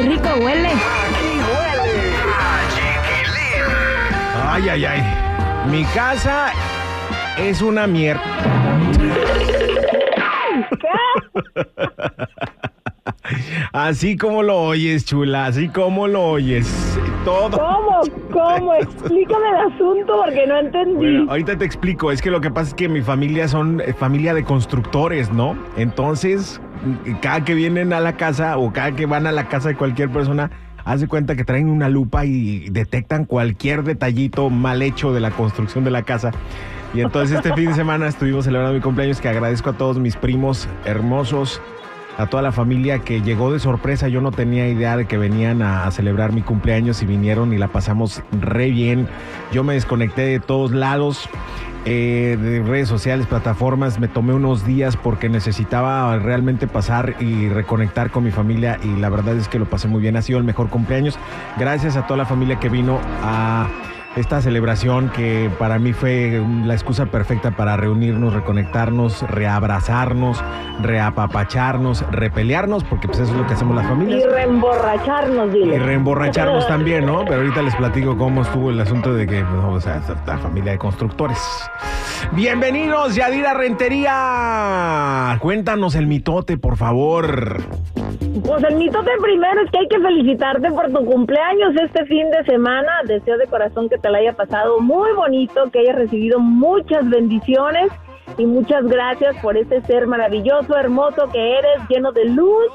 Qué rico huele. Ay, ay, ay. Mi casa es una mierda. Así como lo oyes, chula, así como lo oyes. Todo. ¿Cómo? ¿Cómo? Explícame el asunto porque no entendí. Bueno, ahorita te explico. Es que lo que pasa es que mi familia son eh, familia de constructores, ¿no? Entonces, cada que vienen a la casa o cada que van a la casa de cualquier persona, hace cuenta que traen una lupa y detectan cualquier detallito mal hecho de la construcción de la casa. Y entonces este fin de semana estuvimos celebrando mi cumpleaños, que agradezco a todos mis primos hermosos, a toda la familia que llegó de sorpresa. Yo no tenía idea de que venían a, celebrar mi cumpleaños y vinieron y la pasamos re bien. Yo me desconecté de todos lados. Eh, de redes sociales, plataformas, me tomé unos días porque necesitaba realmente pasar y reconectar con mi familia y la verdad es que lo pasé muy bien, ha sido el mejor cumpleaños. Gracias a toda la familia que vino a esta celebración que para mí fue la excusa perfecta para reunirnos, reconectarnos, reabrazarnos, reapapacharnos, repelearnos, porque pues eso es lo que hacemos las Y familias. reemborracharnos, dile. Y reemborracharnos también, ¿no? Pero ahorita les platico cómo estuvo el asunto de que, pues, o sea, la familia de constructores. Bienvenidos, Yadira Rentería. Cuéntanos el mitote, por favor. Pues el mitote primero es que hay que felicitarte por tu cumpleaños este fin de semana. Deseo de corazón que te la haya pasado muy bonito, que hayas recibido muchas bendiciones y muchas gracias por ese ser maravilloso, hermoso que eres, lleno de luz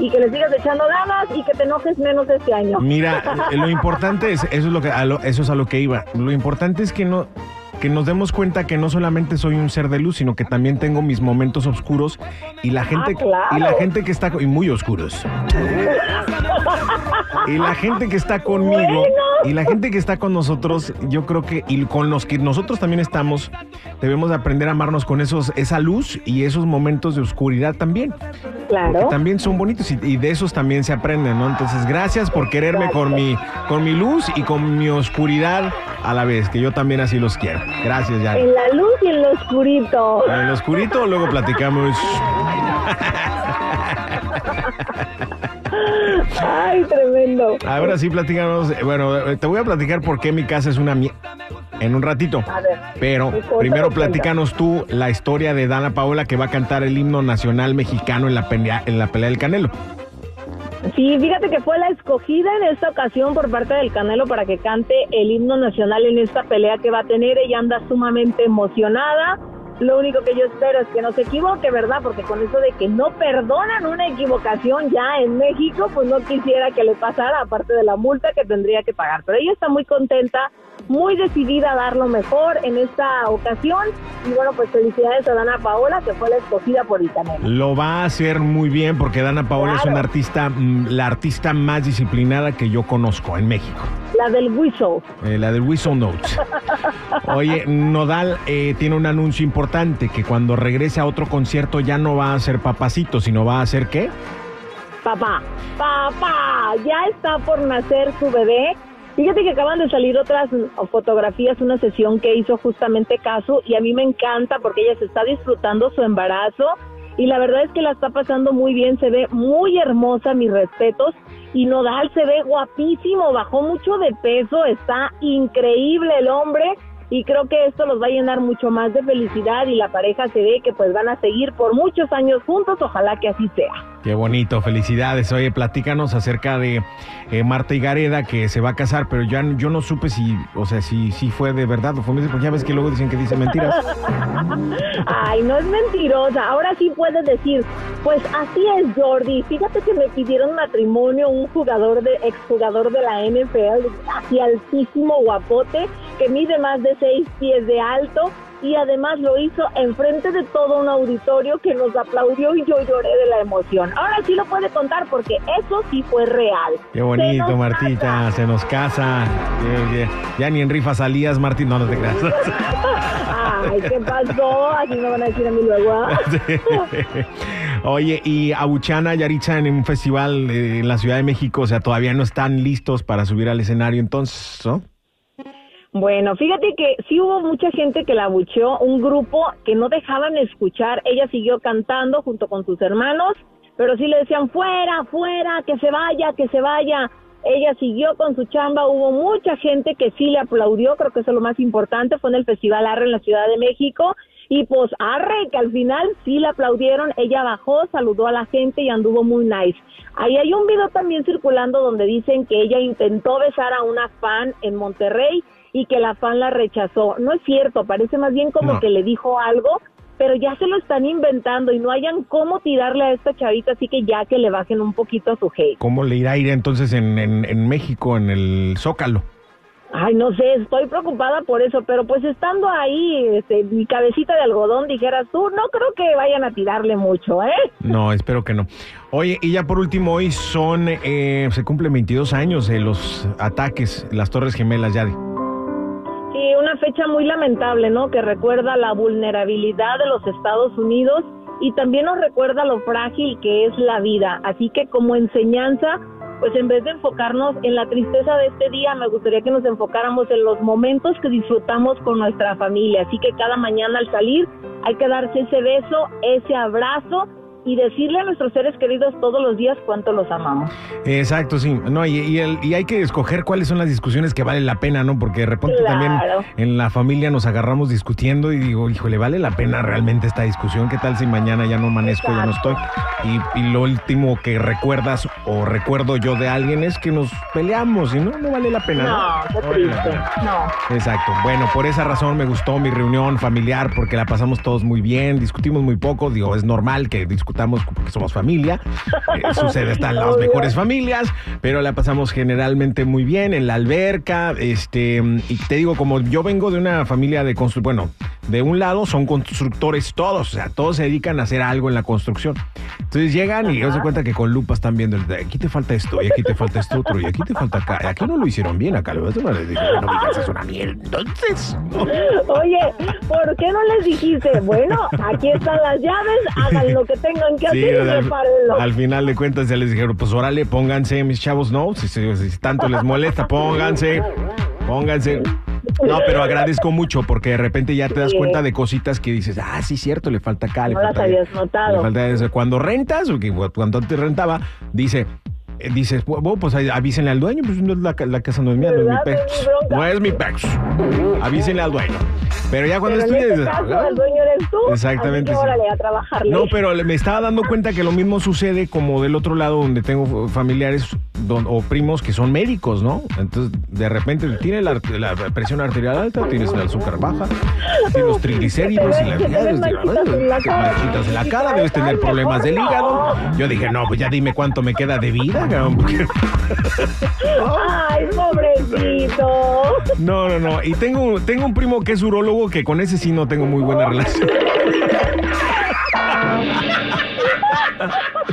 y que le sigas echando ganas y que te enojes menos este año. Mira, lo importante es, eso es lo que, a lo- eso es a lo que iba. Lo importante es que no, que nos demos cuenta que no solamente soy un ser de luz, sino que también tengo mis momentos oscuros y la gente, Ah, claro. y la gente que está, y muy oscuros. Y la gente que está conmigo Bueno. y la gente que está con nosotros, yo creo que y con los que nosotros también estamos, debemos de aprender a amarnos con esos esa luz y esos momentos de oscuridad también, Claro. también son bonitos y, y de esos también se aprenden, ¿no? Entonces, gracias por quererme con mi con mi luz y con mi oscuridad a la vez, que yo también así los quiero. Gracias, ya. En la luz y en lo oscurito. En el oscurito luego platicamos. Ay, tremendo. Ahora sí, platicamos. Bueno, eh, te voy a platicar por qué mi casa es una mierda en un ratito. A ver. Pero ¿Y cómo primero lo platícanos tú la historia de Dana Paola que va a cantar el himno nacional mexicano en la pelea, en la pelea del Canelo. Sí, fíjate que fue la escogida en esta ocasión por parte del Canelo para que cante el himno nacional en esta pelea que va a tener. Ella anda sumamente emocionada. Lo único que yo espero es que no se equivoque, ¿verdad? Porque con eso de que no perdonan una equivocación ya en México, pues no quisiera que le pasara, aparte de la multa que tendría que pagar. Pero ella está muy contenta, muy decidida a dar lo mejor en esta ocasión. Y bueno, pues felicidades a Dana Paola, que fue la escogida por el Canelo. Lo va a hacer muy bien porque Dana Paola es una artista, mm, la artista más disciplinada que yo conozco en México. La del whistle. Eh, la del Whistle Notes. Oye, Nodal eh, tiene un anuncio importante que cuando regrese a otro concierto ya no va a ser papacito, sino va a ser qué? Papá, papá, ya está por nacer su bebé. Fíjate que acaban de salir otras fotografías, una sesión que hizo justamente caso y a mí me encanta porque ella se está disfrutando su embarazo y la verdad es que la está pasando muy bien, se ve muy hermosa, mis respetos. Y Nodal se ve guapísimo, bajó mucho de peso, está increíble el hombre y creo que esto los va a llenar mucho más de felicidad y la pareja se ve que pues van a seguir por muchos años juntos, ojalá que así sea. Qué bonito, felicidades. Oye, platícanos acerca de eh, Marta Gareda que se va a casar, pero ya yo no supe si, o sea, si, si fue de verdad o fue mentira, porque ya ves que luego dicen que dice mentiras. Ay, no es mentirosa. Ahora sí puedes decir, pues así es, Jordi. Fíjate que me pidieron matrimonio un jugador de exjugador de la NFL, así altísimo, guapote, que mide más de seis pies de alto y además lo hizo enfrente de todo un auditorio que nos aplaudió y yo lloré de la emoción. Ahora sí lo puede contar porque eso sí fue real. Qué bonito, Martita, se nos casa. Ya, ni en rifa salías, Martín, no, no te creas. Ay, ¿qué pasó? Así me van a decir a mí luego. ¿ah? Oye, y Abuchana y Aritza en un festival eh, en la Ciudad de México, o sea, todavía no están listos para subir al escenario entonces, ¿no? Bueno, fíjate que sí hubo mucha gente que la abucheó, un grupo que no dejaban escuchar, ella siguió cantando junto con sus hermanos, pero sí le decían fuera, fuera, que se vaya, que se vaya. Ella siguió con su chamba, hubo mucha gente que sí le aplaudió, creo que eso es lo más importante, fue en el Festival Arre en la Ciudad de México, y pues Arre, que al final sí le aplaudieron, ella bajó, saludó a la gente y anduvo muy nice. Ahí hay un video también circulando donde dicen que ella intentó besar a una fan en Monterrey, y que la fan la rechazó. No es cierto, parece más bien como que le dijo algo, pero ya se lo están inventando y no hayan cómo tirarle a esta chavita, así que ya que le bajen un poquito a su hate. ¿Cómo le irá a ir entonces en, en, México, en el Zócalo? Ay, no sé, estoy preocupada por eso, pero pues estando ahí, este, mi cabecita de algodón, dijeras tú, no creo que vayan a tirarle mucho, ¿eh? No, espero que no. Oye, y ya por último, hoy son, eh, se cumplen 22 años de los ataques, las Torres Gemelas, Yadi. Sí, una fecha muy lamentable, ¿no? Que recuerda la vulnerabilidad de los Estados Unidos y también nos recuerda lo frágil que es la vida. Así que como enseñanza, pues en vez de enfocarnos en la tristeza de este día, me gustaría que nos enfocáramos en los momentos que disfrutamos con nuestra familia. Así que cada mañana al salir hay que darse ese beso, ese abrazo y decirle a nuestros seres queridos todos los días cuánto los amamos. Exacto, sí. No, y, y, hay que escoger cuáles son las discusiones que valen la pena, ¿no? Porque de repente también en la familia nos agarramos discutiendo y digo, híjole, ¿vale la pena realmente esta discusión? ¿Qué tal si mañana ya no amanezco, ya no estoy? Y, y, lo último que recuerdas o recuerdo yo de alguien es que nos peleamos y no, no vale la pena. No, qué triste. No. Exacto. Bueno, por esa razón me gustó mi reunión familiar porque la pasamos todos muy bien, discutimos muy poco, digo, es normal que discutamos porque somos familia. Eh, sucede en las mejores familias, pero la pasamos generalmente muy bien en la alberca. Este, y te digo, como yo vengo de una familia de construcción, bueno, de un lado son constructores todos, o sea, todos se dedican a hacer algo en la construcción. Entonces llegan y se cuenta que con lupas están viendo, aquí te falta esto, y aquí te falta esto otro, y aquí te falta acá, y aquí no lo hicieron bien, acá lo no les dije, no me es una mierda, entonces. Oye, ¿por qué no les dijiste? Bueno, aquí están las llaves, hagan lo que tengan que hacer y. Al final de cuentas ya les dijeron, pues órale, pónganse, mis chavos, no, si, si tanto les molesta, pónganse, pónganse. No, pero agradezco mucho porque de repente ya te das cuenta de cositas que dices, ah, sí, cierto, le falta acá, le no falta. Las habías notado. Le falta Cuando rentas, cuando te rentaba, dice, eh, dices, bueno, pues avísenle al dueño, pues la, la casa no es mía, no es mi pex. No es mi pex. Avísenle al dueño. Pero ya cuando estudié. En este caso, el dueño eres tú. Exactamente. Que órale, a trabajarle. No, pero me estaba dando cuenta que lo mismo sucede como del otro lado donde tengo familiares o primos que son médicos, ¿no? Entonces, de repente tiene la, presión arterial alta, tienes el azúcar baja, tienes los triglicéridos y la manchitas en la cara, debes tener problemas del hígado. Yo dije, no, pues ya dime cuánto me queda de vida, Ay, pobrecito. No, no, no. Y tengo, tengo un primo que es urólogo que con ese sí no tengo muy buena relación.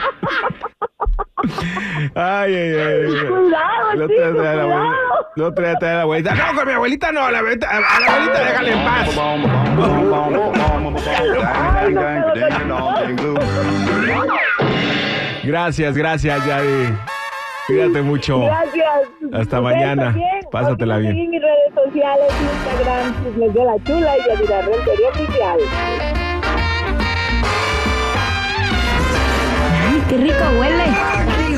Ay, ay, ay. Cuidado, lo chico, cuidado. Lo trae a la abuelita. No, con mi abuelita no, a la abuelita, a la abuelita déjale en paz. Gracias, gracias, Yadi. Cuídate mucho. Gracias. Hasta mañana. Pásatela bien. En mis redes sociales, Instagram, les de la Chula y Yadira Rentería Oficial. Ay, qué rico huele.